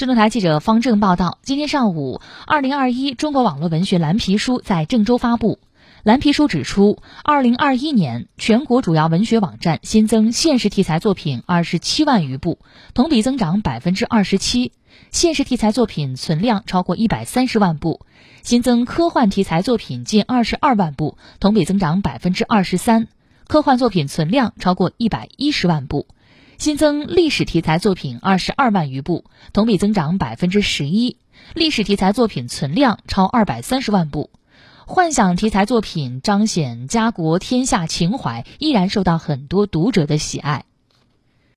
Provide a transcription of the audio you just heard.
郑州台记者方正报道，今天上午，二零二一中国网络文学蓝皮书在郑州发布。蓝皮书指出，二零二一年全国主要文学网站新增现实题材作品二十七万余部，同比增长百分之二十七；现实题材作品存量超过一百三十万部，新增科幻题材作品近二十二万部，同比增长百分之二十三；科幻作品存量超过一百一十万部。新增历史题材作品二十二万余部，同比增长百分之十一；历史题材作品存量超二百三十万部。幻想题材作品彰显家国天下情怀，依然受到很多读者的喜爱。